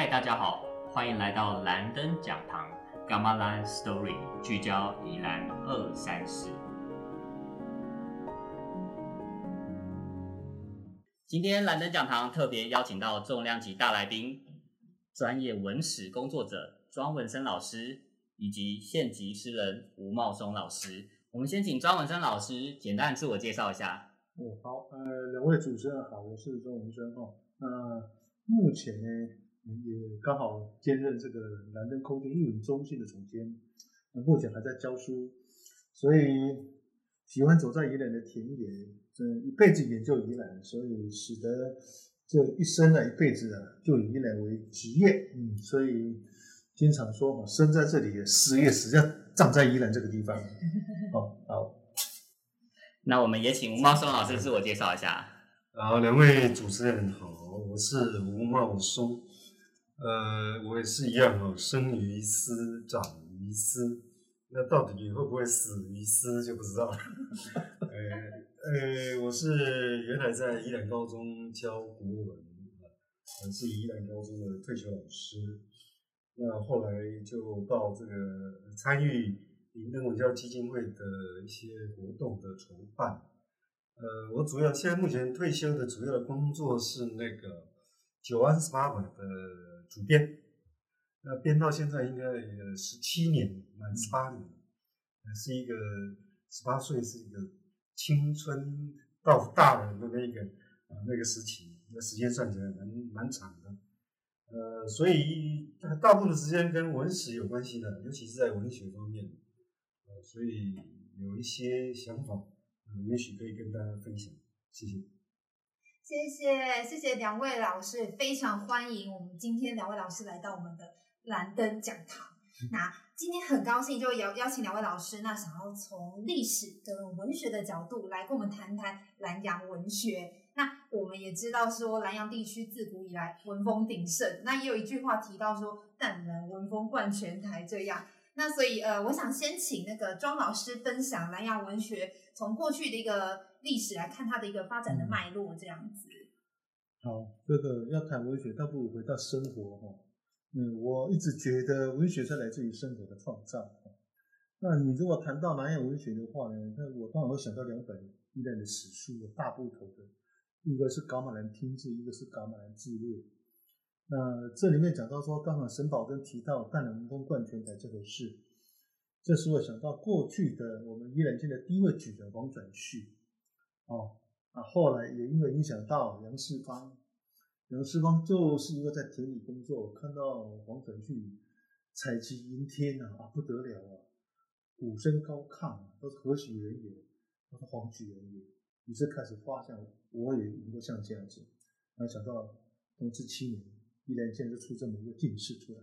嗨，大家好，欢迎来到蓝灯讲堂 Gamma Line Story，聚焦宜兰二三事。今天蓝灯讲堂特别邀请到重量级大来宾，专业文史工作者庄文生老师，以及县级诗人吴茂松老师。我们先请庄文生老师简单自我介绍一下。哦，好，呃，两位主持人好，我是庄文生哈。那目前呢，也刚好兼任这个蓝灯空间艺文中心的总监，目前还在教书，所以喜欢走在宜兰的田野，这，一辈子研究宜兰，所以使得这一生啊，一辈子啊，就以宜兰为职业，嗯，所以经常说嘛，生在这里，死也死在葬在宜兰这个地方。哦，好，那我们也请吴茂松老师自我介绍一下。好，两位主持人好，我是吴茂松，呃，我也是一样哦，生于斯，长于斯，那到底会不会死于斯就不知道了。呃呃，我是原来在宜兰高中教国文，呃，是宜兰高中的退休老师，那后来就到这个参与。林登文教基金会的一些活动的筹办，呃，我主要现在目前退休的主要的工作是那个《九安十八馆》的主编，那编到现在应该十七年，满十八年，是一个十八岁是一个青春到大人的那个啊那个时期，那时间算起来蛮蛮长的，呃，所以大部分时间跟文史有关系的，尤其是在文学方面。呃所以有一些想法，呃，也许可以跟大家分享。谢谢，谢谢，谢谢两位老师，非常欢迎我们今天两位老师来到我们的蓝灯讲堂。那今天很高兴就邀邀请两位老师，那想要从历史跟文学的角度来跟我们谈谈南洋文学。那我们也知道说，南洋地区自古以来文风鼎盛，那也有一句话提到说，但能文风冠全台这样。那所以呃，我想先请那个庄老师分享南洋文学从过去的一个历史来看它的一个发展的脉络，这样子。好，这个要谈文学，倒不如回到生活哈。嗯，我一直觉得文学是来自于生活的创造。那你如果谈到南洋文学的话呢，那我当然会想到两本一代的史书，大部头的，一个是《噶玛兰听志》，一个是《噶玛兰志略》。那这里面讲到说，刚好沈葆桢提到“淡然文风贯全台”这回事，这使我想到过去的我们宜兰县的第一位举人王转旭，哦，啊，后来也因为影响到杨世芳，杨世芳就是一个在田里工作，看到王转旭采集云天啊，啊不得了啊，鼓声高亢，都是何许人也？都是黄举人也，于是开始发想，我也能够像这样子，没想到同治七年。依然现在出这么一个进士出来，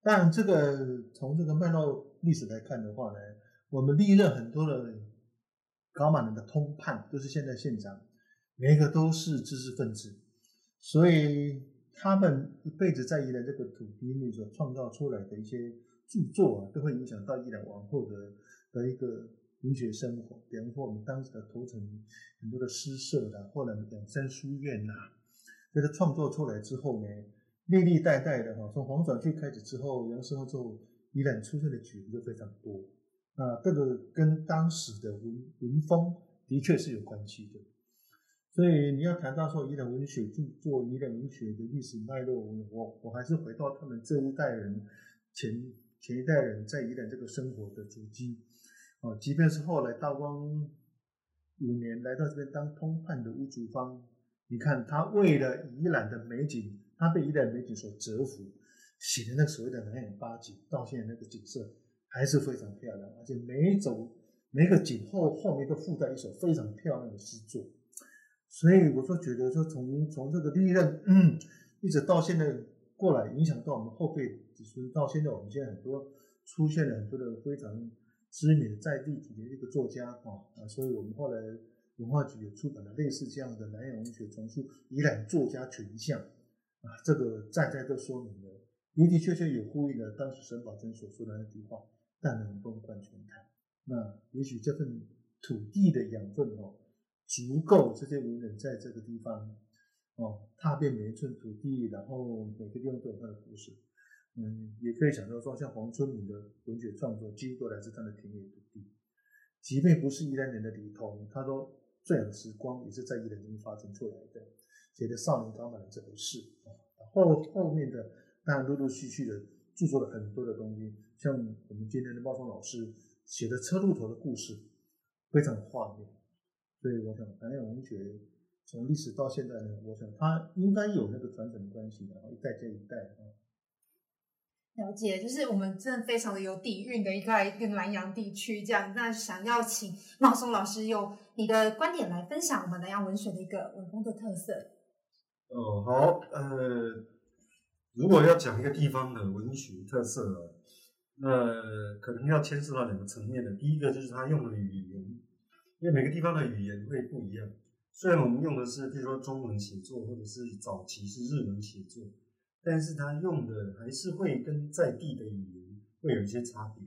但这个从这个脉络历史来看的话呢，我们历任很多的高马人的通判都是现在县长，每一个都是知识分子，所以他们一辈子在宜兰这个土地里所创造出来的一些著作啊，都会影响到宜兰往后的的一个文学生活。比方说我们当时的头城很多的诗社啦，或者两山书院呐，这个创作出来之后呢。历历代代的哈，从黄转旭开始之后，杨世芳之后，依然出现的举人就非常多。啊，这个跟当时的文文风的确是有关系的。所以你要谈到说宜兰文学著作、宜兰文学的历史脉络，我我还是回到他们这一代人前前一代人在宜兰这个生活的足迹。啊，即便是后来道光五年来到这边当通判的吴祖芳，你看他为了伊朗的美景。他被伊朗美景所折服，写的那所谓的南洋八景，到现在那个景色还是非常漂亮，而且每一种每个景后后面都附带一首非常漂亮的诗作。所以我说觉得说从从这个历任一直到现在过来，影响到我们后辈子孙，到现在我们现在很多出现了很多的非常知名的在地的一个作家啊啊，所以我们后来文化局也出版了类似这样的南洋文学丛书，以览作家群像。啊，这个在在都说明了，的的确确有呼应了当时沈葆桢所说的那句话：“但能风贯全台。”那也许这份土地的养分哦，足够这些文人在这个地方哦，踏遍每一寸土地，然后每个地方都有他的故事。嗯，也可以想到说，像黄春明的文学创作，几乎都来自他的田野土地。即便不是宜兰人的李彤，他说《最好的时光》也是在宜兰中发生出来的，写的《少年刚满的这回事啊。后后面的当然陆陆续续的著作了很多的东西，像我们今天的茂松老师写的《车路头的故事》，非常画面。所以我想，南洋文学从历史到现在呢，我想它应该有那个传承的关系，然后一代接一代啊。了解，就是我们真的非常的有底蕴的一个一个南洋地区，这样。那想要请茂松老师用你的观点来分享我们南洋文学的一个文风的特色。哦，好，呃，如果要讲一个地方的文学特色，那可能要牵涉到两个层面的。第一个就是他用的语言，因为每个地方的语言会不一样。虽然我们用的是，比如说中文写作，或者是早期是日文写作。但是他用的还是会跟在地的语言会有一些差别，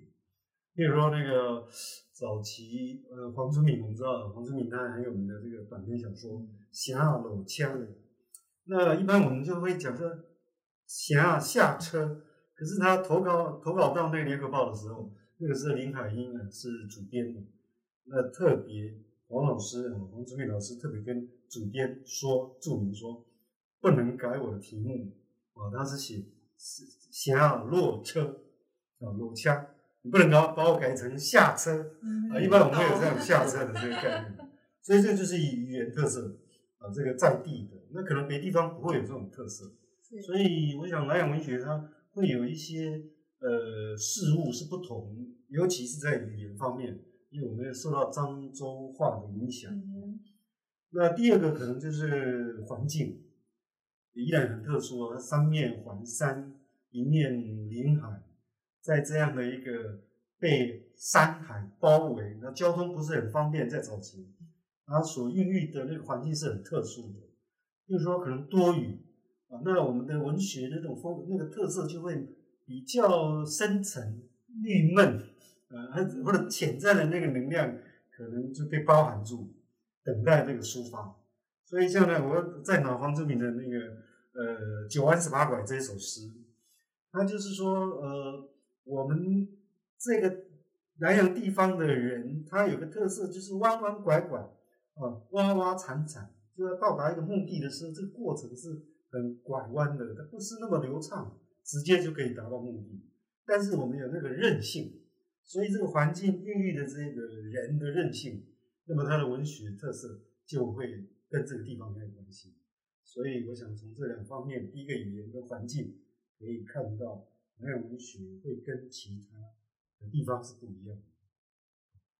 比如说那个早期呃黄春明，我们知道黄春明他很有名的这个短篇小说《下楼枪》，那一般我们就会讲说下下车，可是他投稿投稿到那个联合报的时候，那个是林海音啊是主编的，那特别王老师黄春明老师特别跟主编说注明说不能改我的题目。啊，他是写是下落车啊，落枪，你不能把把我改成下车啊。一般我们会有这样下车的这个概念，所以这就是以语言特色啊，这个在地的，那可能别地方不会有这种特色。所以我想南洋文学它会有一些呃事物是不同，尤其是在语言方面，因为我们受到漳州话的影响。那第二个可能就是环境。依然很特殊三面环山，一面临海，在这样的一个被山海包围，那交通不是很方便，在早期，它所孕育的那个环境是很特殊的，就是说可能多雨啊，那我们的文学那种风那个特色就会比较深沉、郁闷，呃，或者潜在的那个能量可能就被包含住，等待这个抒发。所以像呢，我在脑方之名的那个。呃，九弯十八拐这一首诗，它就是说，呃，我们这个南阳地方的人，他有个特色，就是弯弯拐拐，啊，洼洼惨惨，就要到达一个目的的时候，这个过程是很拐弯的，它不是那么流畅，直接就可以达到目的。但是我们有那个韧性，所以这个环境孕育的这个人的韧性，那么他的文学特色就会跟这个地方很有关系。所以我想从这两方面，第一个语言跟环境，可以看到南洋文学会跟其他的地方是不一样的。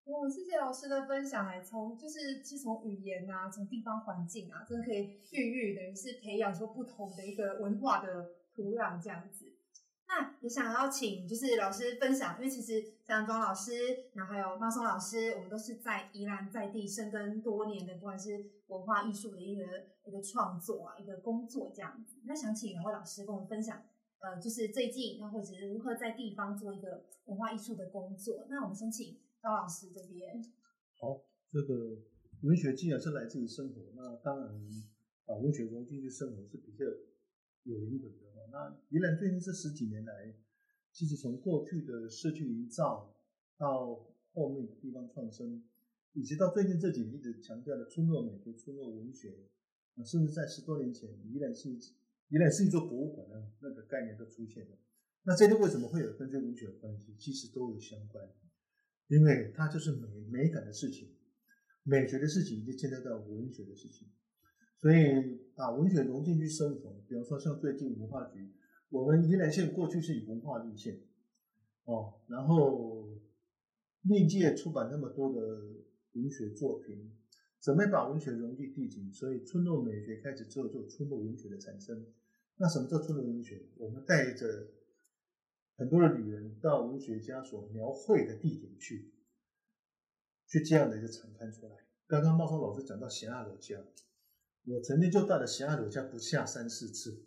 哇，谢谢老师的分享。哎，从就是其实从语言啊，从地方环境啊，真的可以孕育，等于是培养出不同的一个文化的土壤这样子。那也想要请就是老师分享，因为其实像庄老师，然后还有茂松老师，我们都是在宜兰在地生根多年的，不管是文化艺术的一个一个创作啊，一个工作这样子。那想请两位老师跟我们分享，呃，就是最近那或者是如何在地方做一个文化艺术的工作。那我们先请庄老师这边。好，这个文学既然是来自于生活，那当然把文学融进去生活是比较有灵魂的。那宜兰最近这十几年来，其实从过去的社区营造，到后面的地方创生，以及到最近这几年一直强调的村落美学、村落文学，啊，甚至在十多年前，宜兰是宜兰是一座博物馆的那个概念都出现了。那这些为什么会有跟这文学有关系？其实都有相关，因为它就是美美感的事情，美学的事情就牵扯到文学的事情。所以把文学融进去生活，比如说像最近文化局，我们宜兰县过去是以文化立县，哦，然后历届出版那么多的文学作品，准备把文学融进地景，所以村落美学开始之后，就村落文学的产生。那什么叫村落文学？我们带着很多的旅人到文学家所描绘的地点去，去这样的一个展开出来。刚刚茂松老师讲到咸鸭楼家。我曾经就到了咸鸭楼家不下三四次，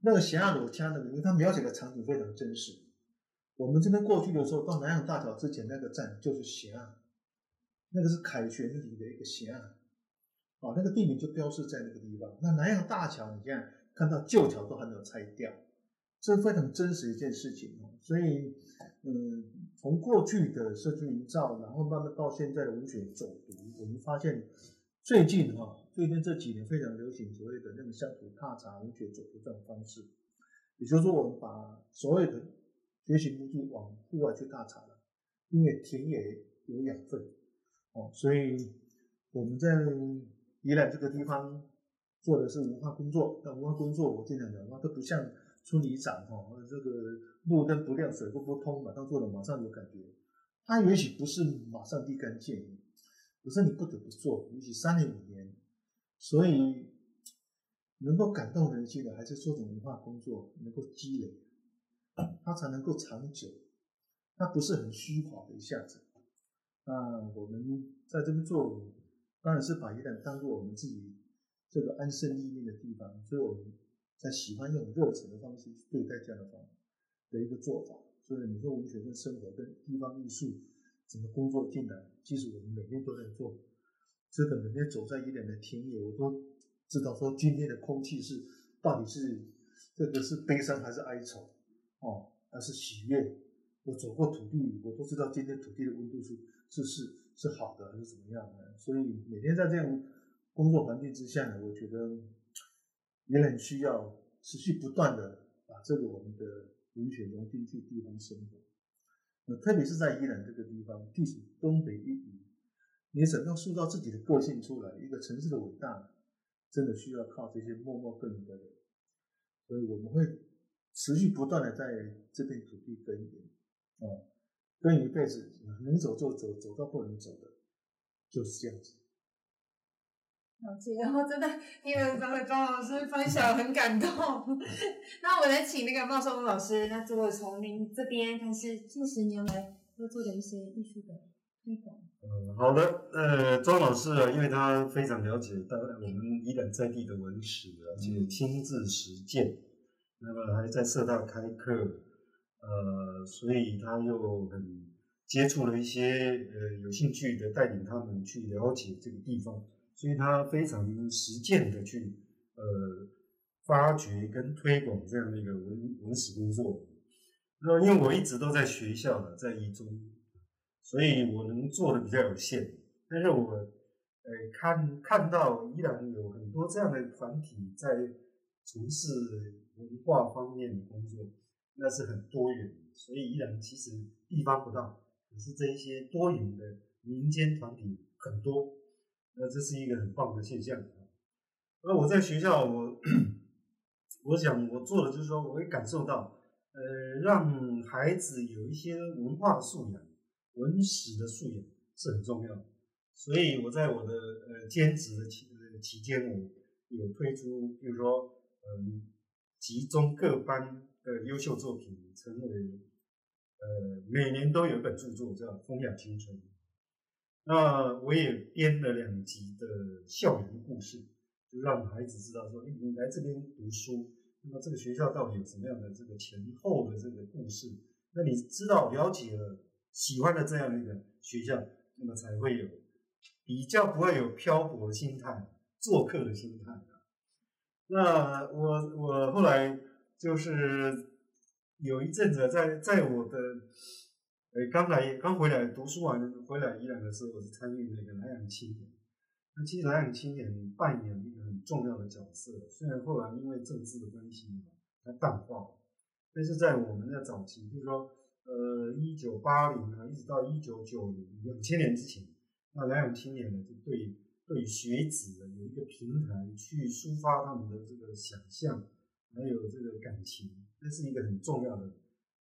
那个咸鸭楼家呢，因为它描写的场景非常真实。我们这边过去的时候，到南洋大桥之前那个站就是咸鸭，那个是凯旋里的一个咸鸭。啊，那个地名就标示在那个地方。那南洋大桥，你现在看到旧桥都还没有拆掉，这非常真实一件事情哦。所以，嗯，从过去的社区营造，然后慢慢到现在的文学走读，我们发现最近哈，最近这几年非常流行所谓的那个乡土踏查文学走读这种方式，也就是说，我们把所有的学习目的往户外去踏查了，因为田野有养分哦，所以我们在。宜兰这个地方做的是文化工作，那文化工作我经常讲话都不像村里长哈，这个路灯不亮、水不不通，马上做了马上有感觉。它也许不是马上立竿见影，可是你不得不做，也许三年五年。所以能够感动人心的，还是做种文化工作，能够积累，它才能够长久。它不是很虚华的一下子。那我们在这边做。当然是把宜兰当做我们自己这个安身立命的地方，所以我们在喜欢用热忱的方式去对待这样的方的一个做法。所以你说文学跟生活跟地方艺术怎么工作进来，其实我们每天都在做。这个每天走在宜兰的田野，我都知道说今天的空气是到底是这个是悲伤还是哀愁哦，还是喜悦。我走过土地，我都知道今天土地的温度是是是。是好的还是怎么样的？所以每天在这样工作环境之下呢，我觉得也很需要持续不断的把这个我们的文学融进去地方生活。那特别是在宜兰这个地方，地处东北一隅，你怎样塑造自己的个性出来？一个城市的伟大，真的需要靠这些默默耕耘的人。所以我们会持续不断的在这片土地耕耘，啊。耕耘一辈子能走就走，走到不能走的，就是这样子。了解，然后真的听了刚才庄老师分享，很感动。那我来请那个茂松老师，那如果从您这边开始近十年来都做的一些艺术的推广。嗯，好的。呃，庄老师啊，因为他非常了解当然我们宜兰在地的文史，而且亲自实践，那么还在社大开课。呃，所以他又很接触了一些呃有兴趣的，带领他们去了解这个地方，所以他非常实践的去呃发掘跟推广这样的一个文文史工作。那因为我一直都在学校的，在一中，所以我能做的比较有限。但是我呃看看到依然有很多这样的团体在从事文化方面的工作。那是很多元，所以依然其实地方不大，可是这一些多元的民间团体很多，那这是一个很棒的现象。那我在学校，我我想我做的就是说，我会感受到，呃，让孩子有一些文化素养、文史的素养是很重要。所以我在我的呃兼职的期期间，我有推出，比如说，嗯，集中各班。的优秀作品成为，呃，每年都有一本著作叫《风雅青春》。那我也编了两集的校园故事，就让孩子知道说，哎，你来这边读书，那么这个学校到底有什么样的这个前后的这个故事？那你知道了解了，喜欢的这样的一个学校，那么才会有比较不会有漂泊的心态、做客的心态。那我我后来。就是有一阵子，在在我的，哎，刚来刚回来读书完回来宜兰的时候，我是参与那个南洋青年。那其实南洋青年扮演一个很重要的角色，虽然后来因为政治的关系它淡化了，但是在我们的早期，就是说呃一九八零啊，一直到一九九零两千年之前，那南洋青年呢就对对学子有一个平台去抒发他们的这个想象。还有这个感情，这是一个很重要的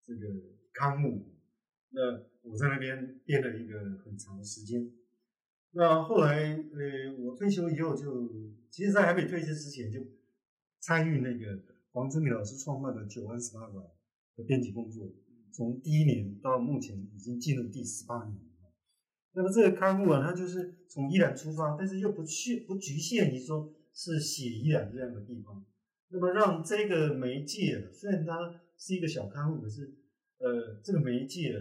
这个刊物。那我在那边编了一个很长的时间。那后来，呃，我退休以后就，其实，在还没退休之前就参与那个黄志明老师创办的九安十八馆的编辑工作，从第一年到目前已经进入第十八年。那么这个刊物啊，它就是从宜兰出发，但是又不去不局限于说是写宜兰这样的地方。那么让这个媒介，虽然它是一个小刊物，可是，呃，这个媒介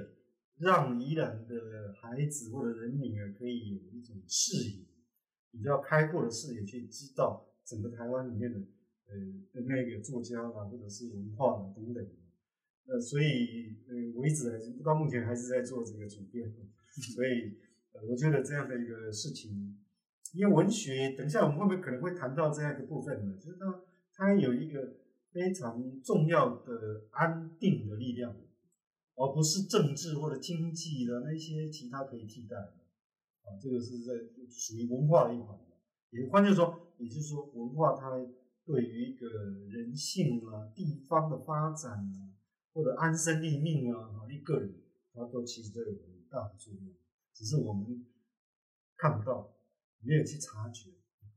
让宜兰的孩子或者人民啊，可以有一种视野，比较开阔的视野去知道整个台湾里面的呃的那个作家啊，或者是文化啊等等。呃，所以呃，我一直还是到目前还是在做这个主编，所以呃，我觉得这样的一个事情，因为文学，等一下我们会不会可能会谈到这样一个部分呢？就是它它有一个非常重要的安定的力量，而不是政治或者经济的那些其他可以替代的。啊，这个是在属于文化的一环。也换句话说，也就是说，文化它对于一个人性啊、地方的发展啊。或者安身立命啊，啊，一个人，它都其实都有很大的作用，只是我们看不到，没有去察觉，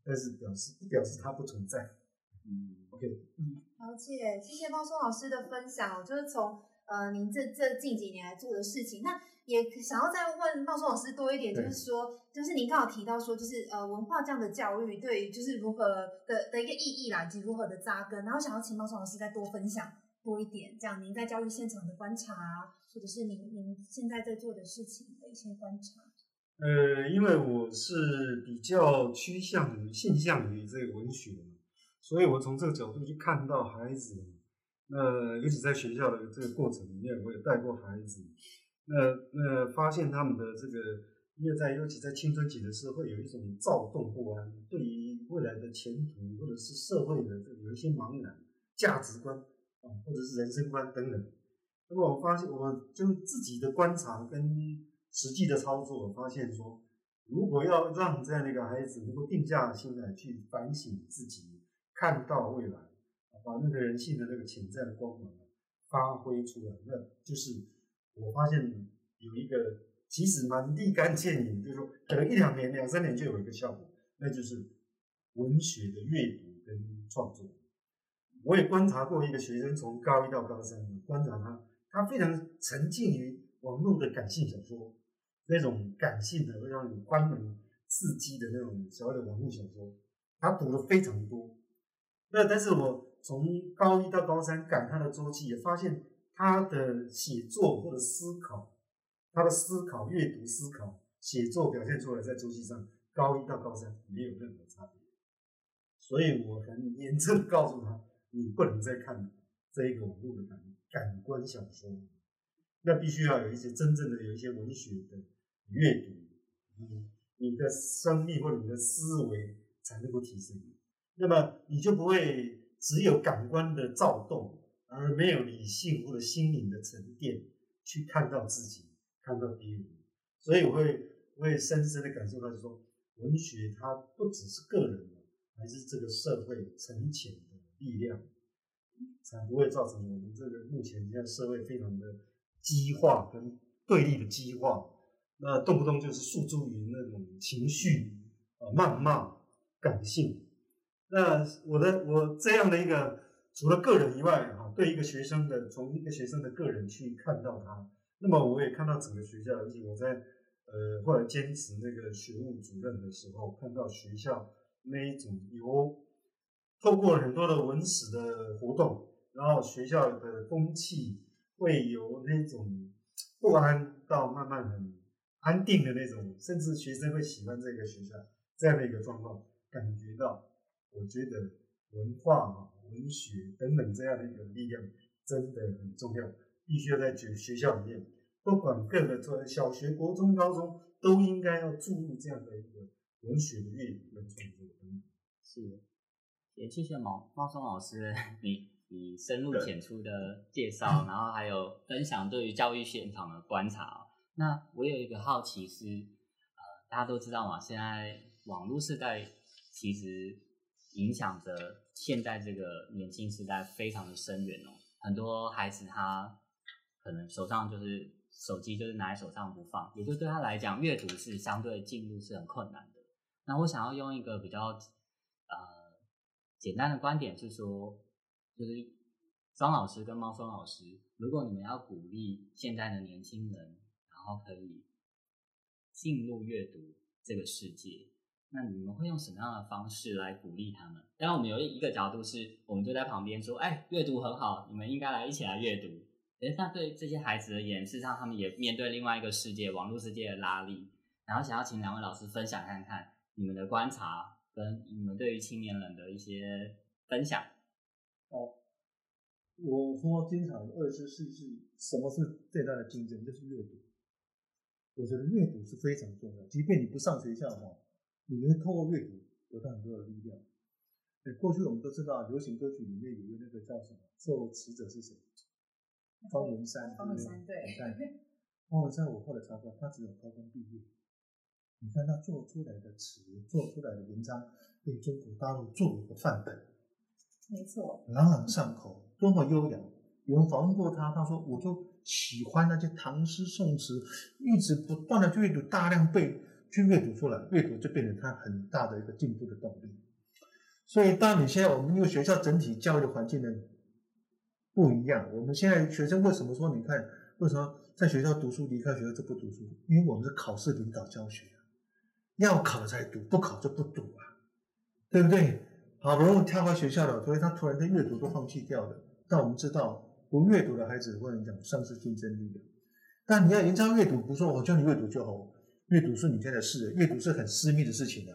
但是表示不表示它不存在。嗯，OK，嗯，了解，谢谢茂松老师的分享，就是从呃您这这近几年来做的事情，那也想要再问茂松老师多一点，就是说，就是您刚好提到说，就是呃文化这样的教育对于就是如何的的一个意义啦，以及如何的扎根，然后想要请茂松老师再多分享。多一点，这样您在教育现场的观察，或者是您您现在在做的事情的一些观察。呃，因为我是比较趋向于倾向于这个文学嘛，所以我从这个角度去看到孩子。那尤其在学校的这个过程里面，我也带过孩子。那那发现他们的这个，因为在尤其在青春期的时候，会有一种躁动不安，对于未来的前途或者是社会的这个有一些茫然，价值观。啊，或者是人生观等等。那么我发现，我就自己的观察跟实际的操作，发现说，如果要让这样的一个孩子能够定下心来去反省自己，看到未来，把那个人性的那个潜在的光芒发挥出来，那就是我发现有一个其实蛮立竿见影，就是说可能一两年、两三年就有一个效果，那就是文学的阅读跟创作。我也观察过一个学生，从高一到高三，观察他，他非常沉浸于网络的感性小说，那种感性的、会让你关门刺激的那种所谓的网络小说，他读的非常多。那但是我从高一到高三赶他的周期，也发现他的写作或者思考，他的思考、阅读、思考、写作表现出来在周期上，高一到高三没有任何差别。所以我很严正告诉他。你不能再看这一个网络的感感官小说，那必须要有一些真正的有一些文学的阅读，你，你的生命或者你的思维才能够提升。那么你就不会只有感官的躁动，而没有理性或者心灵的沉淀去看到自己，看到别人。所以我会我会深深的感受到，就说文学它不只是个人的，还是这个社会沉潜的。力量才不会造成我们这个目前现在社会非常的激化跟对立的激化，那动不动就是诉诸于那种情绪呃、谩骂、感性。那我的我这样的一个除了个人以外啊，对一个学生的从一个学生的个人去看到他，那么我也看到整个学校，而且我在呃后来兼职那个学务主任的时候，看到学校那一种由透过很多的文史的活动，然后学校的风气会由那种不安到慢慢很安定的那种，甚至学生会喜欢这个学校这样的一个状况，感觉到，我觉得文化、文学等等这样的一个力量真的很重要，必须要在学学校里面，不管各个从小学、国中、高中，都应该要注入这样的一个文学的阅读跟创作等是。也谢谢毛茂松老师，你你深入浅出的介绍，然后还有分享对于教育现场的观察。那我有一个好奇是，呃，大家都知道嘛，现在网络时代其实影响着现在这个年轻时代非常的深远哦。很多孩子他可能手上就是手机，就是拿在手上不放，也就对他来讲，阅读是相对进入是很困难的。那我想要用一个比较呃。简单的观点是说，就是张老师跟猫松老师，如果你们要鼓励现在的年轻人，然后可以进入阅读这个世界，那你们会用什么样的方式来鼓励他们？当然，我们有一个角度是，我们就在旁边说，哎，阅读很好，你们应该来一起来阅读。哎，那对这些孩子而言，事实上他们也面对另外一个世界——网络世界的拉力。然后想要请两位老师分享看看。你们的观察跟你们对于青年人的一些分享。哦我说经常二十世纪什么是最大的竞争，就是阅读。我觉得阅读是非常重要，即便你不上学校哈，你能透过阅读得到很多的力量。对，过去我们都知道流行歌曲里面有一个那个叫什么作词者是谁？方文山。方文山对方文山，我后来查过，他只有高中毕业。你看他做出来的词，做出来的文章，被中国大陆作为一个范本。没错，朗朗上口，多么优雅！有人访问过他，他说：“我就喜欢那些唐诗宋词，一直不断的去阅读，大量背，去阅读出来，阅读就变成他很大的一个进步的动力。”所以，当你现在我们因为学校整体教育的环境呢不一样，我们现在学生为什么说你看为什么在学校读书，离开学校就不读书？因为我们是考试领导教学，要考才读，不考就不读啊，对不对？好不容易跳到学校了，所以他突然间阅读都放弃掉了。但我们知道，不阅读的孩子，我跟你讲，丧失竞争力的。但你要营造阅读，不是说我教你阅读就好，阅读是你家的事，阅读是很私密的事情的、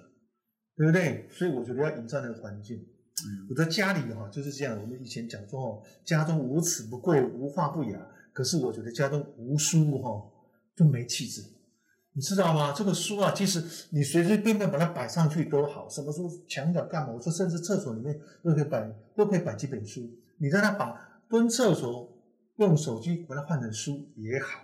对不对？所以我觉得要营造那个环境。嗯我在家里哈就是这样，我们以前讲说哦，家中无耻不贵，无话不雅。可是我觉得家中无书哈就没气质。你知道吗？这个书啊，其实你随随便便把它摆上去都好，什么书墙角干嘛？我说甚至厕所里面都可以摆，都可以摆几本书。你让他把蹲厕所用手机把它换成书也好。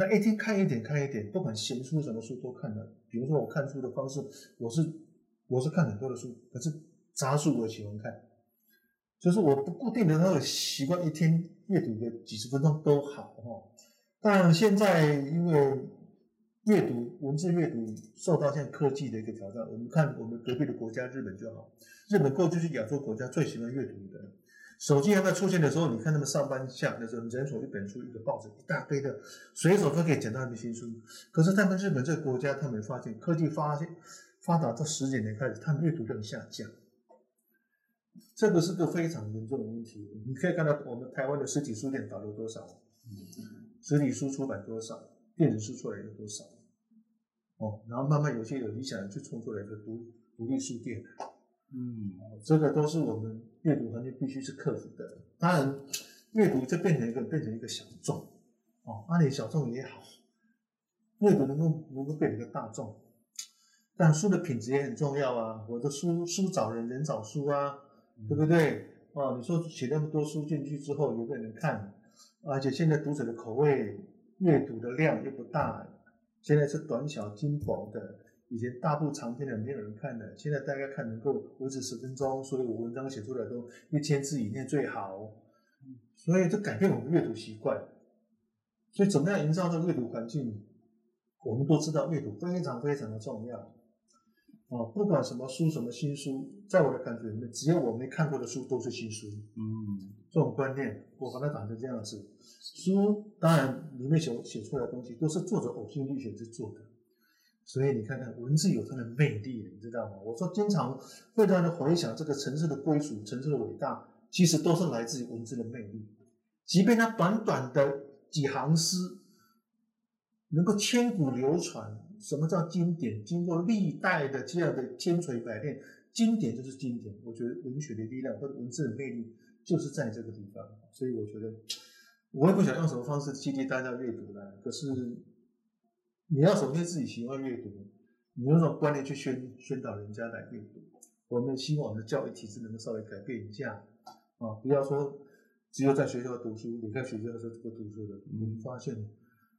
那一天看一点看一点，不管闲书什么书都看了。比如说我看书的方式，我是我是看很多的书，可是杂书我喜欢看，就是我不固定的那个习惯，一天阅读个几十分钟都好哈。但现在因为阅读文字阅读受到现在科技的一个挑战，我们看我们隔壁的国家日本就好，日本过去是亚洲国家最喜欢阅读的。手机还没有出现的时候，你看他们上班下的时候，人手一本书、一个报纸，一大堆的，随手都可以捡到一本新书。可是他们日本这个国家，他们发现科技发现发达这十几年开始，他们阅读量下降，这个是个非常严重的问题。你可以看到我们台湾的实体书店倒了多少，实体书出版多少，电子书出来有多少，哦，然后慢慢有些有理想人去冲出来一个独独立书店。嗯这个都是我们阅读环境必须是克服的。当然，阅读就变成一个变成一个小众，哦，阿里小众也好，阅读能够能够变成一个大众，但书的品质也很重要啊。我的书书找人，人找书啊，对不对？哦，你说写那么多书进去之后，有没有人看？而且现在读者的口味、阅读的量又不大，现在是短小精薄的。以前大部长篇的没有人看的，现在大概看能够维持十分钟，所以我文章写出来都一千字以内最好。所以这改变我们阅读习惯。所以怎么样营造这个阅读环境？我们都知道阅读非常非常的重要。哦，不管什么书，什么新书，在我的感觉里面，只要我没看过的书都是新书。嗯这种观念，我把它打成这样子。书当然里面写写出来的东西都是作者呕心沥血去做的。所以你看看文字有它的魅力，你知道吗？我说经常会让人回想这个城市的归属、城市的伟大，其实都是来自于文字的魅力。即便它短短的几行诗，能够千古流传。什么叫经典？经过历代的这样的千锤百炼，经典就是经典。我觉得文学的力量或者文字的魅力就是在这个地方。所以我觉得，我也不想用什么方式激励大家阅读啦。可是你要首先自己喜欢阅读，你用这种观念去宣宣导人家来阅读。我们希望我们的教育体制能够稍微改变一下啊，不要说只有在学校读书，离开学校的时候就不读书了。我们发现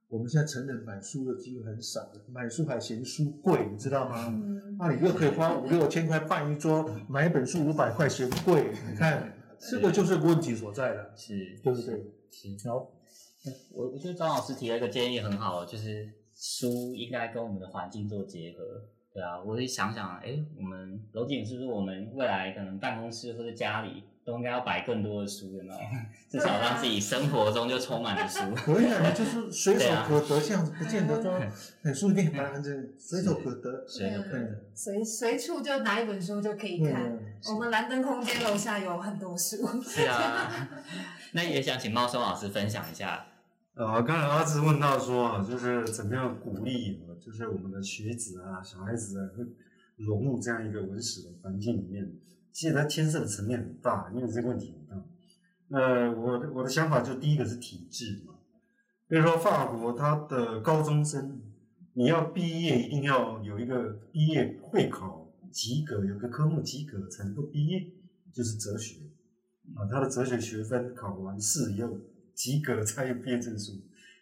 我们现在成人买书的机会很少了，买书还嫌书贵，你知道吗？嗯，那你又可以花五六千块办一桌，买一本书五百块嫌贵，你看这个就是问题所在了，是，对不对？是。好，我我觉得张老师提了一个建议很好，就是书应该跟我们的环境做结合。对啊，我会想想，哎，我们楼顶是不是我们未来可能办公室或者家里都应该要摆更多的书，有没有？至少让自己生活中就充满了书。可以啊，你就是随手可得这样子，不见得说很书店摆在这里随手可得。随手可以。嗯，随随处就拿一本书就可以看。嗯我们蓝灯空间楼下有很多书。是啊，那也想请茂松老师分享一下，呃，刚才阿志问到说啊，就是怎么样鼓励，就是我们的学子啊、小孩子啊，融入这样一个文史的环境里面。其实它牵涉的层面很大，因为这个问题很大。呃，我的我的想法就第一个是体制嘛，比如说法国，它的高中生你要毕业一定要有一个毕业会考及格，有个科目及格才能够毕业，就是哲学啊，他的哲学学分考完试以后及格才有毕业证书。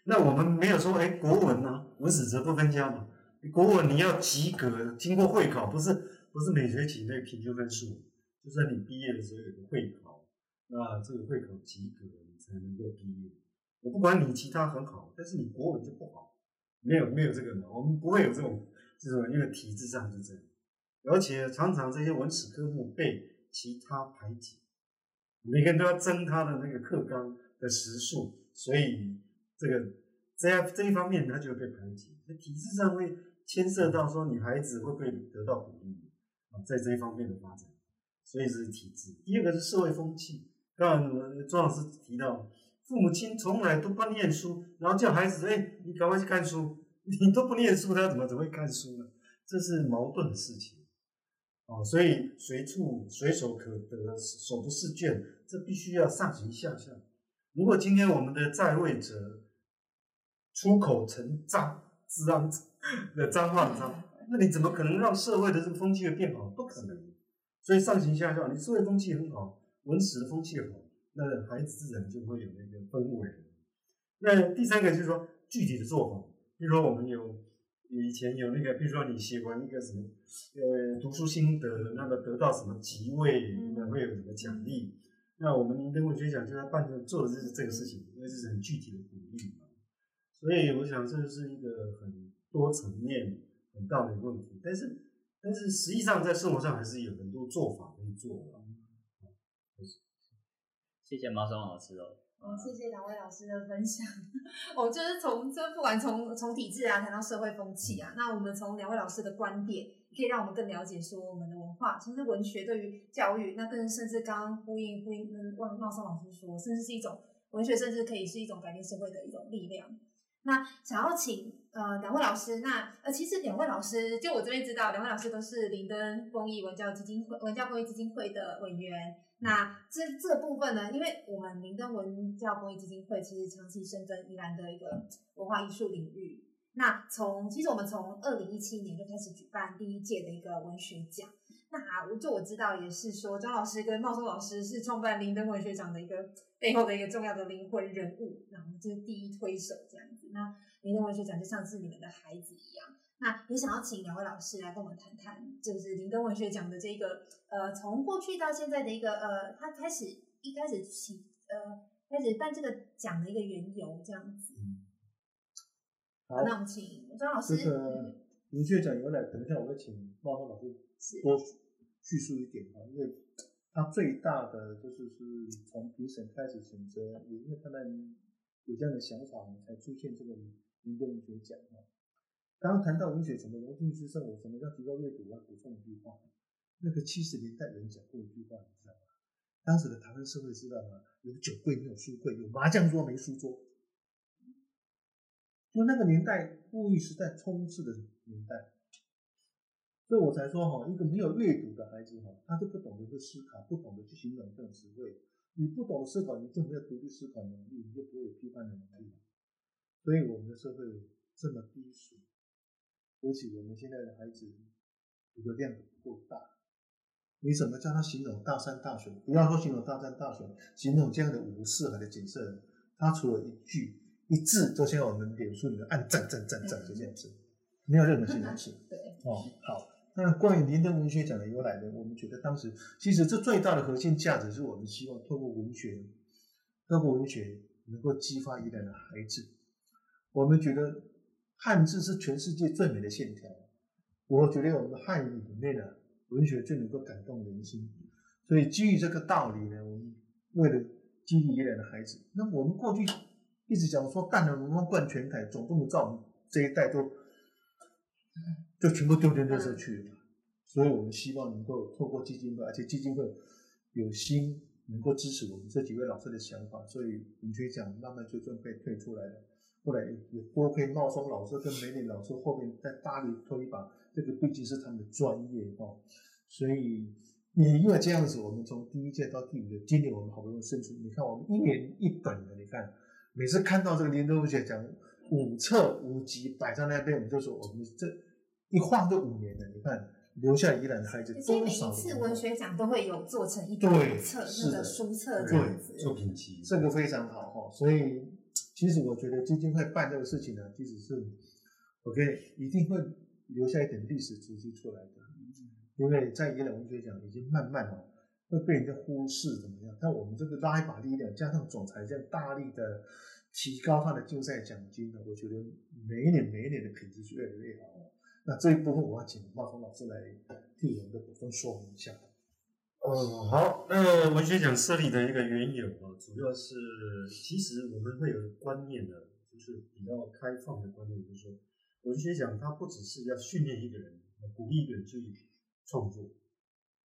那我们没有说哎，国文呢，文史哲不分家嘛，国文你要及格，经过会考，不是不是每学期那个平均分数。就算你毕业的时候有个会考，那这个会考及格，你才能够毕业。我不管你其他很好，但是你国文就不好，没有没有这个嘛，我们不会有这种这种，因为体制上就这样。而且常常这些文史科目被其他排挤，每个人都要争他的那个课纲的时数，所以这个这样这一方面他就会被排挤。那体制上会牵涉到说你孩子会不会得到鼓励啊，在这一方面的发展。所以这是体制。第二个是社会风气。刚刚庄老师提到，父母亲从来都不念书，然后叫孩子，哎，你赶快去看书。你都不念书，他怎么只会看书呢？这是矛盾的事情。哦，所以随处随手可得，手不释卷，这必须要上行下效。如果今天我们的在位者出口成脏、脏的脏话脏，那你怎么可能让社会的这个风气会变好？不可能。所以上行下效，你社会风气很好，文史的风气好，那孩子自然就会有那个氛围。那第三个就是说具体的做法，比如说我们有以前有那个，比如说你写完一个什么呃读书心得，那么得到什么级位，那会有什么奖励。那我们林登文学奖就在办的做的就是这个事情，因为这是很具体的鼓励嘛。所以我想这是一个很多层面很大的问题，但是。但是实际上，在生活上还是有很多做法可以做的。谢谢毛松老师哦。哦，谢谢两位老师的分享。我 就是从这不管从从体制啊，谈到社会风气啊，那我们从两位老师的观点，可以让我们更了解说我们的文化，其实文学对于教育，那更甚至刚刚呼应呼应跟汪茂松老师说，甚至是一种文学，甚至可以是一种改变社会的一种力量。那想要请呃两位老师，那呃其实两位老师就我这边知道，两位老师都是林登公益文教基金会文教公益基金会的委员。那这这部分呢，因为我们明灯文教公益基金会其实长期深耕宜兰的一个文化艺术领域。那从其实我们从二零一七年就开始举办第一届的一个文学奖。那我就我知道也是说，张老师跟茂松老师是创办林登文学奖的一个背后的一个重要的灵魂人物，然后就是第一推手这样子。那林登文学奖就像是你们的孩子一样。那也想要请两位老师来跟我们谈谈，就是林根文学奖的这个呃，从过去到现在的一个呃，他开始一开始起呃开始办这个奖的一个缘由这样子。好，那我们请张老师。这个文学奖由来，等一下我会请茂松老师多。叙述一点啊，因为他最大的就是是从评审开始选择，也因为他们有这样的想法，才出现这个林根文学奖啊。刚谈到文学什么荣幸之胜，我什么叫提高阅读啊？补充一句话，那个七十年代人讲过一句话，你知道吗？当时的台湾社会知道吗？有酒柜没有书柜，有麻将桌没书桌，就那个年代物欲时代充斥的年代。所以我才说哈，一个没有阅读的孩子哈，他就不懂得去思考，不懂得去形容这种词汇。你不懂得思考，你就没有独立思考能力，你就不会有批判的能力。所以我们的社会这么低俗，尤其我们现在的孩子读的量不够大，你怎么叫他形容大山大水？不要说形容大山大水，形容这样的五湖四海的景色，他除了一句一字，就像我们脸书里面按赞赞赞赞就这样子，没有任何形容词。对，哦，好。那关于林登文学奖的由来呢？我们觉得当时其实这最大的核心价值是我们希望透过文学，透过文学能够激发一代的孩子。我们觉得汉字是全世界最美的线条，我觉得我们的汉语里面的文学最能够感动人心。所以基于这个道理呢，我们为了激励一代的孩子，那我们过去一直讲说干了文化冠全台，总不能照我们这一代都。就全部丢进垃圾去了，所以我们希望能够透过基金会，而且基金会有心能够支持我们这几位老师的想法，所以文学奖慢慢就这样被退出来了。后来也多亏茂松老师跟梅林老师后面在大力推一把，这个毕竟是他们的专业哦，所以也因为这样子，我们从第一届到第五届，今年我们好不容易胜出。你看我们一年一本的，你看每次看到这个年度文学奖五册五集摆在那边，我们就说我们这一晃就五年了。你看留下宜兰的孩子多少次文学奖都会有做成一对本册那个书册这对样子。作品集，这个非常好哈，所以其实我觉得基金会办这个事情呢，即使是 OK，一定会留下一点历史足迹出来的，因为在宜兰文学奖已经慢慢哦会被人家忽视怎么样？但我们这个拉一把力量，加上总裁这样大力的提高他的竞赛奖金呢，我觉得每一年每一年的品质是越来越好。那这一部分我要请茂峰老师来替我们的补充说明一下。哦，好，那文学奖设立的一个缘由啊，主要是其实我们会有观念的，就是比较开放的观念，就是说文学奖它不只是要训练一个人，鼓励一个人去创作。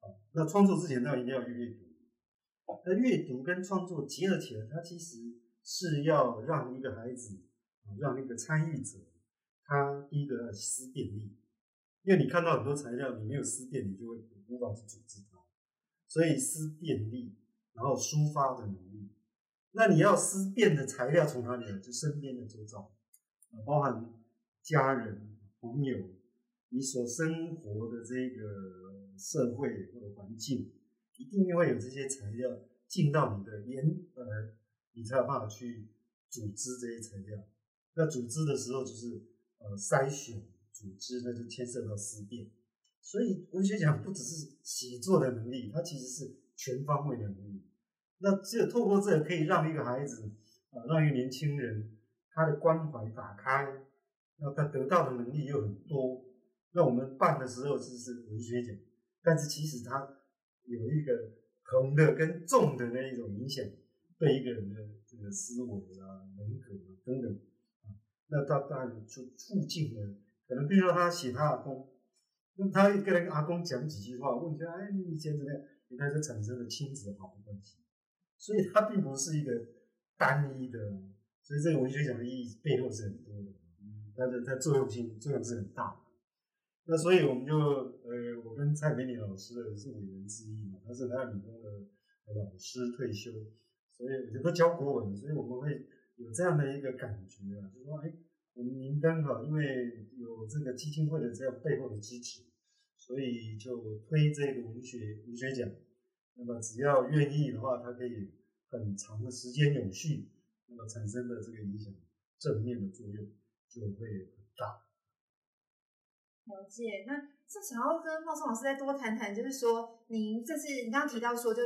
啊，那创作之前当然一定要阅读，那阅读跟创作结合起来，它其实是要让一个孩子啊，让那个参与者，他第一个要思辨力，因为你看到很多材料，你没有思辨，你就会无法去组织它。所以思辨力，然后抒发的能力。那你要思辨的材料从哪里来？就身边的周遭，啊包含家人、朋友，你所生活的这个社会或者环境，一定会有这些材料进到你的眼耳，你才有办法去组织这些材料。那组织的时候就是呃筛选、组织，那就牵涉到思辨。所以文学奖不只是写作的能力，它其实是全方位的能力。那只有透过这个可以让一个孩子，啊、让一个年轻人他的关怀打开，那他得到的能力又很多。那我们办的时候是是文学奖，但是其实它有一个横的跟纵的那一种影响，对一个人的这个思维啊、人格啊等等啊，那他当然就促进了，可能比如说他写他阿公。那他跟那个阿公讲几句话，问一下，哎，你以前怎么样？你看就产生了亲子好的关系，所以它并不是一个单一的，所以这个文学奖的意义背后是很多的，它的它作用性作用是很大的。那所以我们就呃，我跟蔡美丽老师是委员之一嘛，他是南理工的老师退休，所以我觉得教国文，所以我们会有这样的一个感觉啊，就说，哎。我们明灯哈，因为有这个基金会的这样背后的支持，所以就推这个文学文学奖。那么只要愿意的话，它可以很长的时间永续，那么产生的这个影响正面的作用就会很大。了解，那这想要跟茂松老师再多谈谈，就是说，您这次你刚刚提到说，就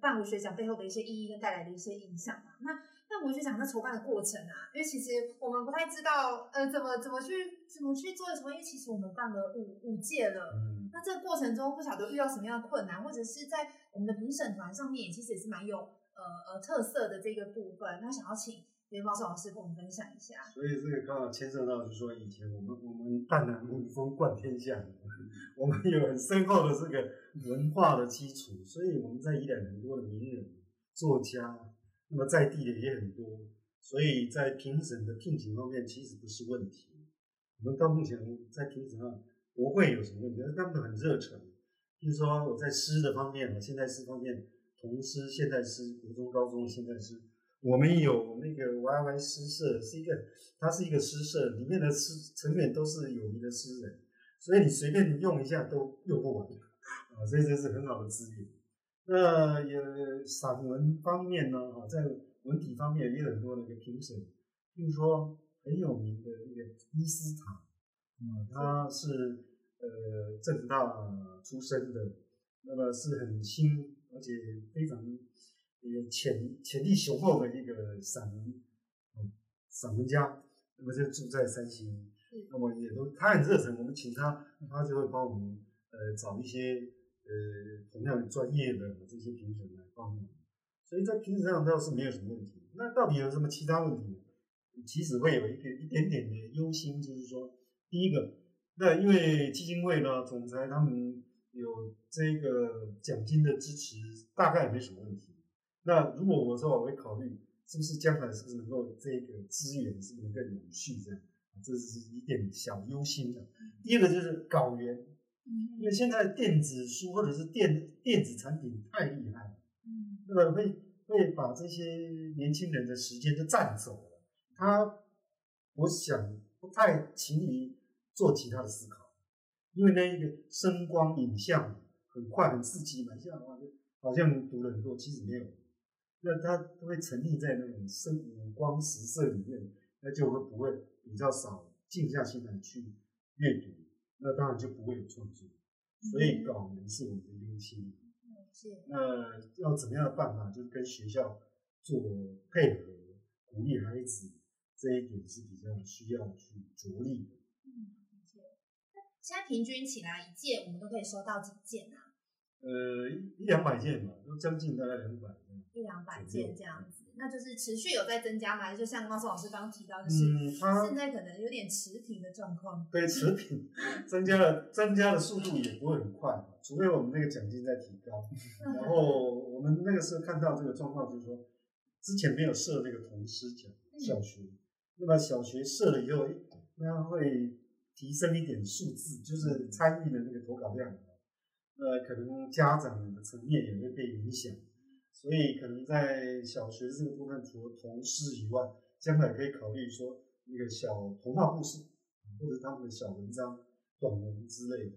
办文学奖背后的一些意义跟带来的一些影响嘛？那那文学奖在筹办的过程啊，因为其实我们不太知道，呃，怎么怎么去怎么去做什么，因为其实我们办了五五届了，嗯，那这个过程中不晓得遇到什么样的困难，或者是在我们的评审团上面，其实也是蛮有呃呃特色的这个部分，那想要请袁茂松老师跟我们分享一下。所以这个刚好牵涉到，就是说以前我们我们淡南文风冠天下，我们有很深厚的这个文化的基础，所以我们在宜兰很多的名人、作家，那么在地的也很多，所以在评审的聘请方面其实不是问题。我们到目前在评审上不会有什么问题，他们很热忱。比如说我在诗的方面，现代诗方面，童诗、现代诗、国中、高中的现代诗。我们有那个 YY 诗社，是一个，它是一个诗社，里面的诗成员都是有名的诗人，所以你随便用一下都用不完，啊，所以这是很好的资源。那也散文方面呢，哈，在文体方面也有很多的一个评审，比如说很有名的那个伊斯塔，啊，他是呃政大出身的，那么是很新，而且非常。一个潜潜力雄厚的一个散文，嗯，散文家，那么就住在三星，那么也都他很热忱，我们请他，他就会帮我们呃找一些呃同样专业的这些评审来帮忙，所以在评审上倒是没有什么问题。那到底有什么其他问题呢？其实会有一个一点点的忧心，就是说，第一个，那因为基金会呢，总裁他们有这个奖金的支持，大概没什么问题。那如果我说我会考虑，是不是将来是不是能够这个资源是不是能够永续这样？这是一点小忧心的。第二个就是稿源，因为现在电子书或者是电电子产品太厉害了，嗯那么会会把这些年轻人的时间都占走了。他我想不太勤于做其他的思考，因为那一个声光影像很快很刺激嘛，像好像好像读了很多，其实没有。那他会沉溺在那种声五光十色里面，那就会不会比较少静下心来去阅读，那当然就不会有创作。所以稿源是我们的优先。是那要怎么样的办法？就是跟学校做配合，鼓励孩子，这一点是比较需要去着力的。嗯现在平均起来一届我们都可以收到几件啊？呃，一两百件吧，都将近大概两百。一两百件这样子，那就是持续有在增加嘛？就像汪松老师刚刚提到，就是嗯，它现在可能有点持平的状况。对持平增加了，增加的速度也不会很快，除非我们那个奖金在提高。然后我们那个时候看到这个状况，就是说之前没有设那个童诗奖，小学，那么小学设了以后，诶那会提升一点数字，就是参与的那个投稿量，呃，可能家长的层面也会被影响，所以可能在小学这个部分，除了童诗以外，将来可以考虑说那个小童话故事，或者他们的小文章、短文之类的，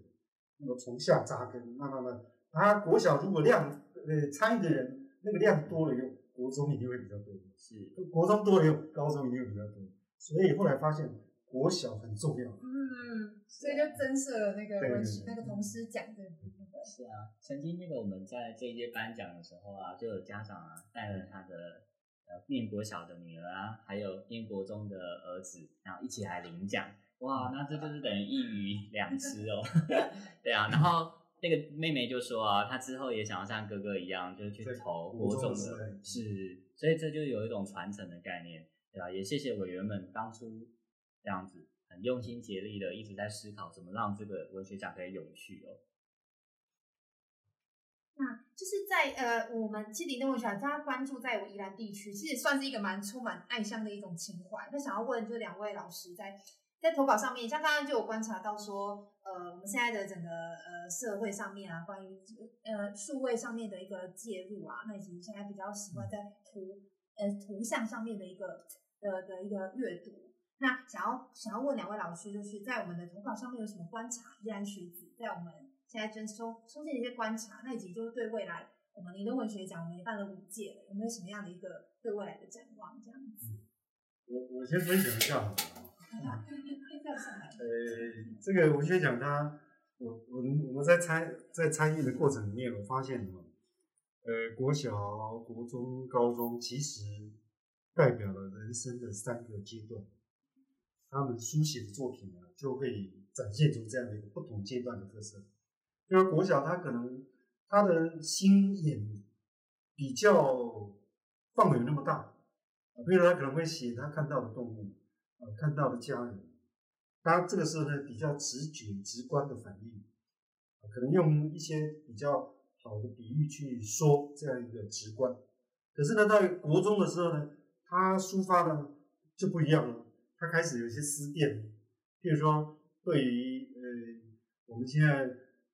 那么从下扎根，慢慢慢，他国小如果量呃参与的人那个量多了以后，国中一定会比较多，是。国中多了以后，高中一定会比较多，所以后来发现国小很重要。嗯，所以就增设了那个文那个童诗奖这个部分。是啊，曾经那个我们在这一届颁奖的时候啊，就有家长啊带了他的呃念国小的女儿啊，还有念国中的儿子，然后一起来领奖。哇，那这就是等于一鱼两吃哦。对啊，然后那个妹妹就说啊，她之后也想要像哥哥一样，就是去投国中的，是，所以这就有一种传承的概念，对吧、也谢谢委员们当初这样子很用心竭力的一直在思考怎么让这个文学奖可以永续哦。那就是在呃，我们其实林登文学奖，大家关注在我宜兰地区，其实算是一个蛮充满爱乡的一种情怀。那想要问，就是两位老师在在投稿上面，像刚刚就有观察到说，呃，我们现在的整个呃社会上面啊，关于呃数位上面的一个介入啊，那以及现在比较习惯在图呃图像上面的一个的的一个阅读。那想要想要问两位老师，就是在我们的投稿上面有什么观察？依然学子在我们现在真收收进的一些观察，那以及就是对未来我们林登文学奖我们也办了五届了，有没有什么样的一个对未来的展望？这样子。我我先分享一下好了。呃，这个文学奖它，我我们我们在参在参与的过程里面，我发现哈，呃，国小、国中、高中其实代表了人生的三个阶段，他们书写的作品呢，就会展现出这样的一个不同阶段的特色。因为国小他可能他的心眼比较范围有那么大，啊，比如他可能会写他看到的动物，啊，看到的家人。他这个时候呢，比较直觉、直观的反应，可能用一些比较好的比喻去说这样一个直观。可是呢，在国中的时候呢，他抒发呢就不一样了，他开始有些思辨，譬如说对于呃我们现在，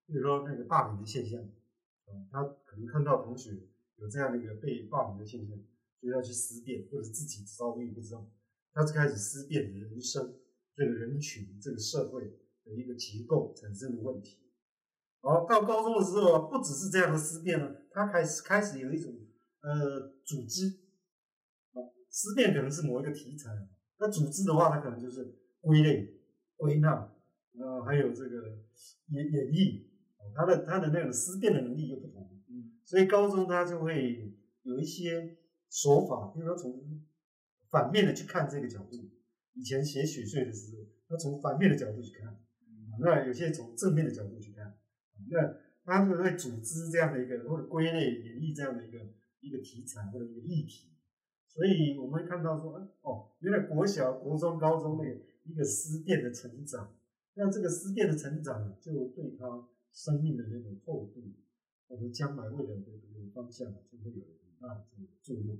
比如说那个霸凌的现象，啊，他可能看到同学有这样的一个被霸凌的现象，就要去思辨，或者自己遭遇不知道，他就开始思辨人生。这个人群、这个社会的一个结构产生的问题。好，到高中的时候，不只是这样的思辨了，他开始开始有一种呃组织。啊，思辨可能是某一个题材，那组织的话，它可能就是归类、归纳，呃，还有这个演演绎，他的他的那种思辨的能力又不同。嗯，所以高中他就会有一些手法，比如说从反面的去看这个角度。以前写雪穗的时候，他从反面的角度去看，那有些从正面的角度去看，那他就会组织这样的一个或者归类演绎这样的一个一个题材或者一个议题，所以我们会看到说，哦，原来国小、国中、高中那个一个思辨的成长，那这个思辨的成长就对他生命的那种厚度，或者将来未来的这个方向就会有很大的这个作用。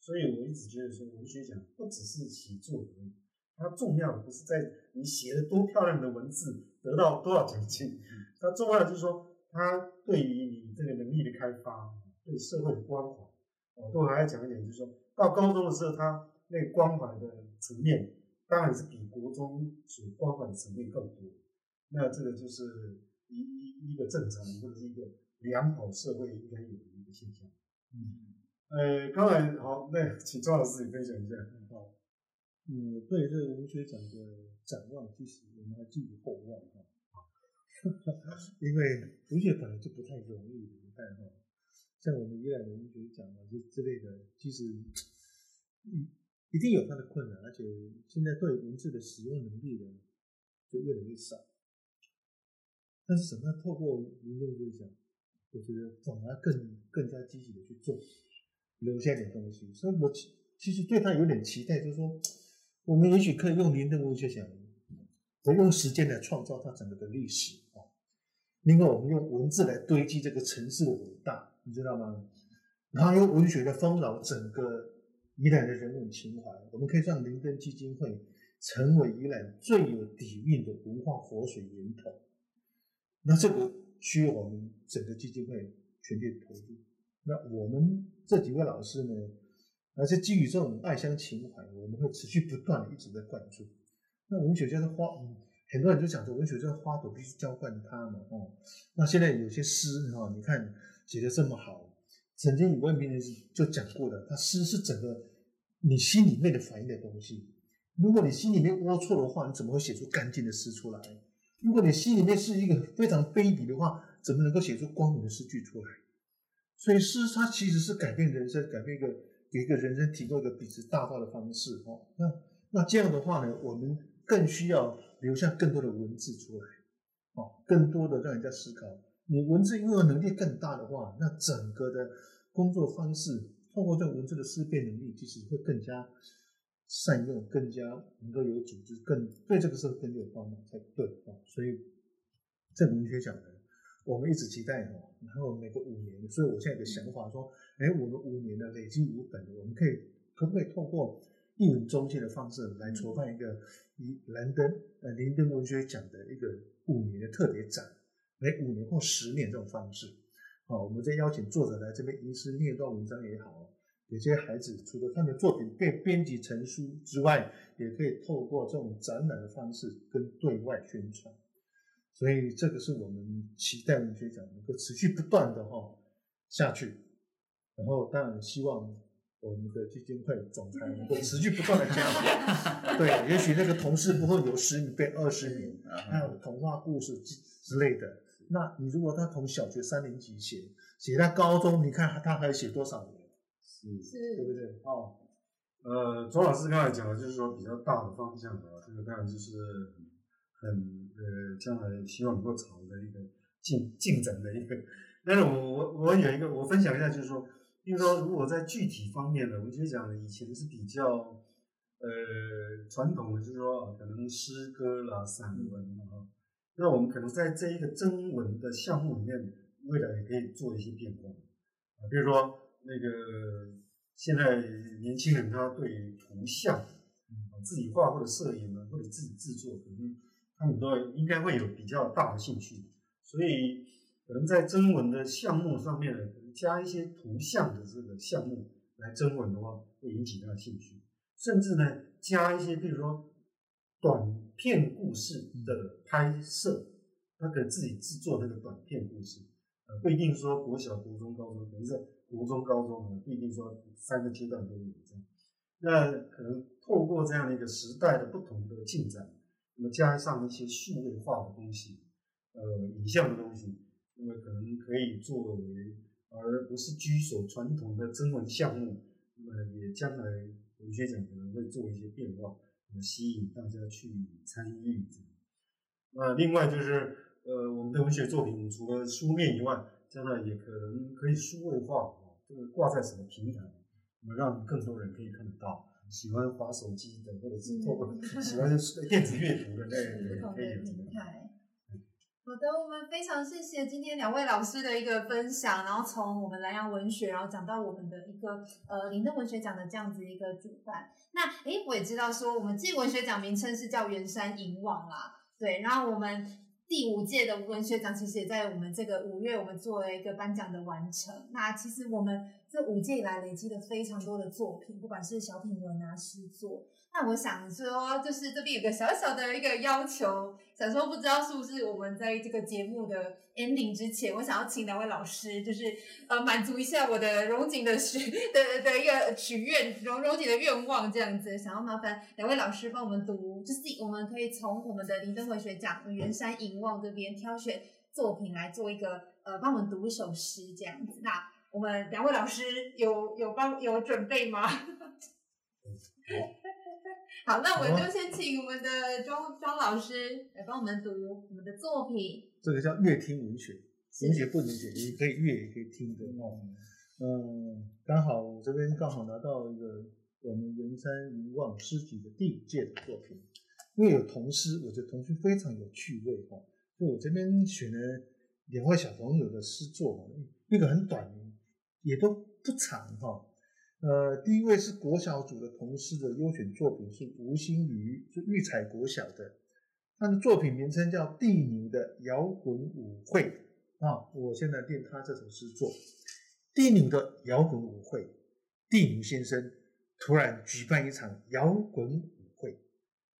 所以我一直觉得说，文学奖不只是写作而已，它重要的不是在你写了多漂亮的文字得到多少奖金，它重要的就是说，它对于你这个能力的开发，对社会的关怀。我还要讲一点，就是说到高中的时候，他那个关怀的层面，当然是比国中所关怀的层面更多。那这个就是一一一个正常或者是一个良好社会应该有的一个现象。嗯，呃，刚才好，那请庄老师也分享一下。好，嗯，对这个文学奖的展望，其实我们还寄予厚望哈。因为文学本来就不太容易，你看哈，像我们宜兰文学奖啊这之类的，其实一一定有它的困难，而且现在对文字的使用能力的就越来越少。但是怎么样透过民众文学奖，我觉得反而更更加积极的去做，留下点东西。所以我其其实对他有点期待，就是说，我们也许可以用林登文学奖，我用时间来创造它整个的历史啊。另外，我们用文字来堆积这个城市的伟大，你知道吗？然后用文学来丰饶整个宜兰的人文情怀。我们可以让林登基金会成为宜兰最有底蕴的文化活水源头。那这个需要我们整个基金会全力投入。那我们这几位老师呢，而且基于这种爱乡情怀，我们会持续不断的一直在灌注。那文学家的花，嗯，很多人就讲说，文学家的花朵必须浇灌它嘛，哦。那现在有些诗哈，你看写的这么好，曾经有位名人就讲过的，他诗是整个你心里面的反映的东西。如果你心里面龌龊的话，你怎么会写出干净的诗出来？如果你心里面是一个非常卑鄙的话，怎么能够写出光明的诗句出来？所以诗它其实是改变人生，改变一个给一个人生提供一个比之大道的方式哦。那那这样的话呢，我们更需要留下更多的文字出来，哦，更多的让人家思考。你文字拥有能力更大的话，那整个的工作方式，透过这种文字的思辨能力，其实会更加。善用更加能够有组织，更对这个社会更有帮忙才对啊！所以这文学奖呢，我们一直期待哈，然后每个五年，所以我现在的想法说，哎，我们五年的累积五本，我们可以可不可以透过一文中心的方式来筹办一个以兰登呃林登文学奖的一个五年的特别展，每五年或十年这种方式，好，我们再邀请作者来这边吟诗念一段文章也好。有些孩子除了他们的作品被编辑成书之外，也可以透过这种展览的方式跟对外宣传。所以这个是我们期待文学奖能够持续不断的哈下去。然后当然希望我们的基金会总裁能够持续不断的加油。对，也许那个同事不会有十年变二十年，还有童话故事之之类的。那你如果他从小学三年级写，写到高中，你看他还写多少年？是，对不对？哦，呃，左老师刚才讲的就是说比较大的方向啊，这个当然就是很呃，将来希望能够朝的一个进进展的一个。但是我我我有一个，我分享一下，就是说，比如说如果在具体方面呢，我觉得讲以前是比较呃传统的，就是说可能诗歌啦、散文啊，那我们可能在这一个征文的项目里面，未来也可以做一些变化啊，比如说。那个现在年轻人他对图像，啊自己画或者摄影呢，或者自己制作，可能他们都应该会有比较大的兴趣，所以可能在征文的项目上面加一些图像的这个项目来征文的话，会引起他的兴趣，甚至呢加一些比如说短片故事的拍摄，他可以自己制作那个短片故事，呃不一定说国小、国中、高中，可能是。国中、高中呢，不一定说三个阶段都有这样。那可能透过这样的一个时代的不同的进展，那么加上一些数位化的东西，呃，影像的东西，那么可能可以作为，而不是居守传统的征文项目。那么也将来文学奖可能会做一些变化，那么吸引大家去参与。那另外就是，呃，我们的文学作品除了书面以外，将来也可能可以数位化。这个挂在什么平台，那么让更多人可以看得到。喜欢滑手机的，或者是透过喜欢电子阅读的 那个，可以有平台。好的，我们非常谢谢今天两位老师的一个分享，然后从我们南洋文学，然后讲到我们的一个呃林登文学奖的这样子一个主办。那诶，我也知道说我们这文学奖名称是叫圆山银网啦，对，然后我们第五届的文学奖其实也在我们这个五月，我们做了一个颁奖的完成。那其实我们这五届以来累积了非常多的作品，不管是小品文啊、诗作。那我想说，就是这边有个小小的一个要求，想说不知道是不是我们在这个节目的 ending 之前，我想要请两位老师，就是呃满足一下我的荣景的许的的一个许愿，荣荣景的愿望这样子，想要麻烦两位老师帮我们读，就是我们可以从我们的林登文学奖圆山银望这边挑选作品来做一个呃帮我们读一首诗这样子。那我们两位老师有有帮有准备吗？好，那我就先请我们的庄庄老师来帮我们读我们的作品。这个叫乐听文学，文学不能解？你可以乐也可以听的哦。嗯，刚好我这边刚好拿到一个我们圆山遗忘诗集的第五届的作品，因为有童诗，我觉得童诗非常有趣味哈，所以我这边选了两位小朋友的诗作，一个很短，也都不长哈。呃，第一位是国小组的同事的优选作品是吴新瑜，是育才国小的，他的作品名称叫《地牛的摇滚舞会》啊。我现在念他这首诗作，《地牛的摇滚舞会》，地牛先生突然举办一场摇滚舞会，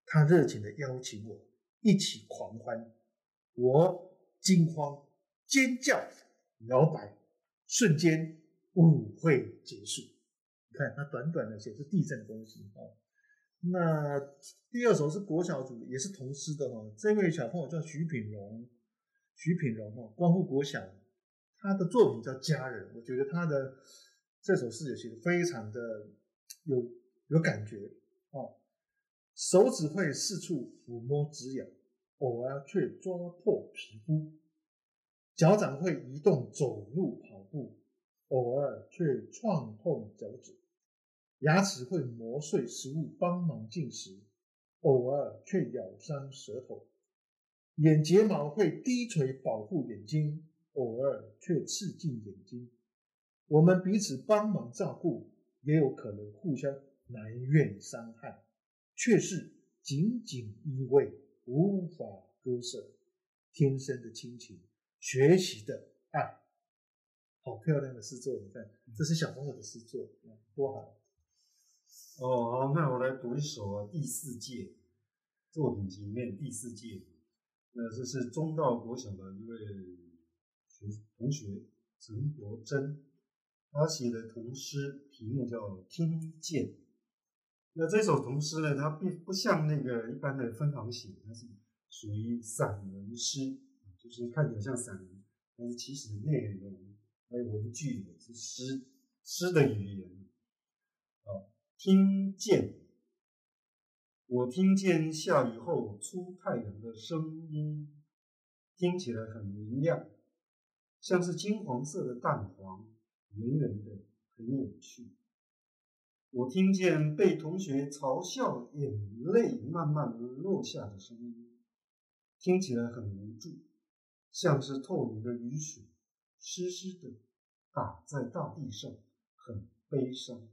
他热情的邀请我一起狂欢，我惊慌、尖叫、摇摆，瞬间舞会结束。看，它短短的写是地震的东西啊。那第二首是国小组，也是童诗的哈。这位小朋友叫徐品荣，徐品荣哈，光复国小，他的作品叫《家人》，我觉得他的这首诗也写的非常的有有感觉哦。手指会四处抚摸指痒，偶尔却抓破皮肤；脚掌会移动走路跑步，偶尔却创痛脚趾。牙齿会磨碎食物，帮忙进食，偶尔却咬伤舌头；眼睫毛会低垂保护眼睛，偶尔却刺进眼睛。我们彼此帮忙照顾，也有可能互相埋怨伤害，却是紧紧依偎，无法割舍。天生的亲情，学习的爱，好漂亮的诗作！你看，这是小朋友的诗作，多好！哦，好，那我来读一首啊，第四届作品集里面第四届，那这是中道国小的一位学同学陈国珍，他写的童诗题目叫《听见》。那这首童诗呢，它并不像那个一般的分行写，它是属于散文诗，就是看起来像散文，但是其实内容还有文句是诗诗的语言，啊。听见，我听见下雨后出太阳的声音，听起来很明亮，像是金黄色的蛋黄，圆圆的，很有趣。我听见被同学嘲笑，眼泪慢慢落下的声音，听起来很无助，像是透明的雨水，湿湿的打在大地上，很悲伤。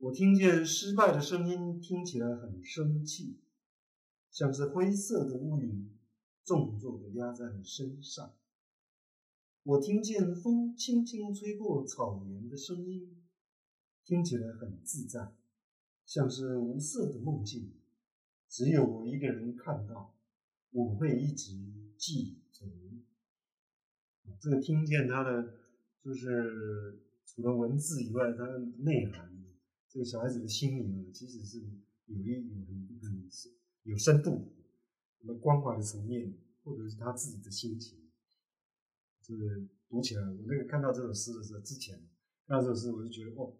我听见失败的声音，听起来很生气，像是灰色的乌云重重的压在你身上。我听见风轻轻吹过草原的声音，听起来很自在，像是无色的梦境，只有我一个人看到，我会一直记着。这个听见它的，就是除了文字以外，它的内涵。这个小孩子的心灵呢，其实是有一有很很有深度，什么关怀的层面，或者是他自己的心情，就是读起来，我那个看到这首诗的时候，之前看到这首诗，我就觉得哦，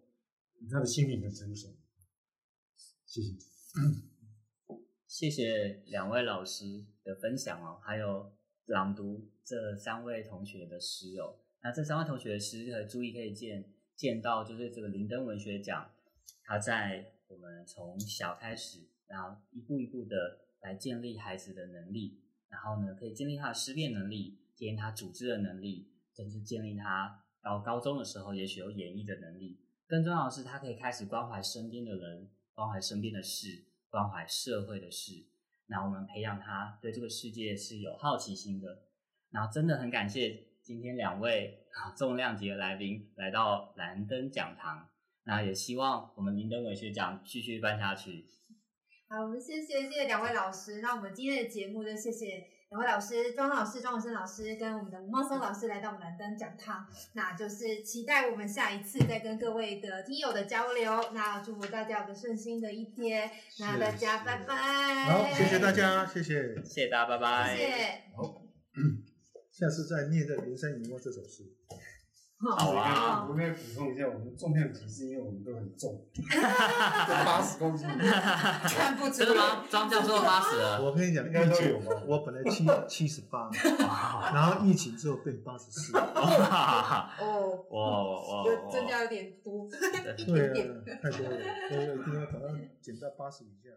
他的心灵很成熟。谢谢，谢谢两位老师的分享哦，还有朗读这三位同学的诗哦。那这三位同学的诗和注意可以见见到，就是这个林登文学奖。他在我们从小开始，然后一步一步的来建立孩子的能力，然后呢，可以建立他的思辨能力，建立他组织的能力，甚至建立他到高中的时候，也许有演绎的能力。更重要的是，他可以开始关怀身边的人，关怀身边的事，关怀社会的事。那我们培养他对这个世界是有好奇心的。然后真的很感谢今天两位 重量级的来宾来到蓝灯讲堂。那也希望我们林登文学奖继续办下去。好，我们谢谢谢谢两位老师。那我们今天的节目就谢谢两位老师，庄老师、庄永生老师跟我们的吴茂松老师来到我们蓝灯讲堂。那就是期待我们下一次再跟各位的听友的交流。那祝福大家有个顺心的一天。那大家拜拜。好，谢谢大家，谢谢。谢谢大家，拜拜。谢谢。好，下次再念这《人生一梦》这首诗。好啊，我可以补充一下，我们重量级是因为我们都很重，八十公斤，看不出真的吗？张教授八十了，我跟你讲，应该都疫情有吧。我本来七 七十八，然后疫情之后变八十四。哦，哇哇有增加有点多，一对点点。啊，太多了，所以一定要把它减到八十以下。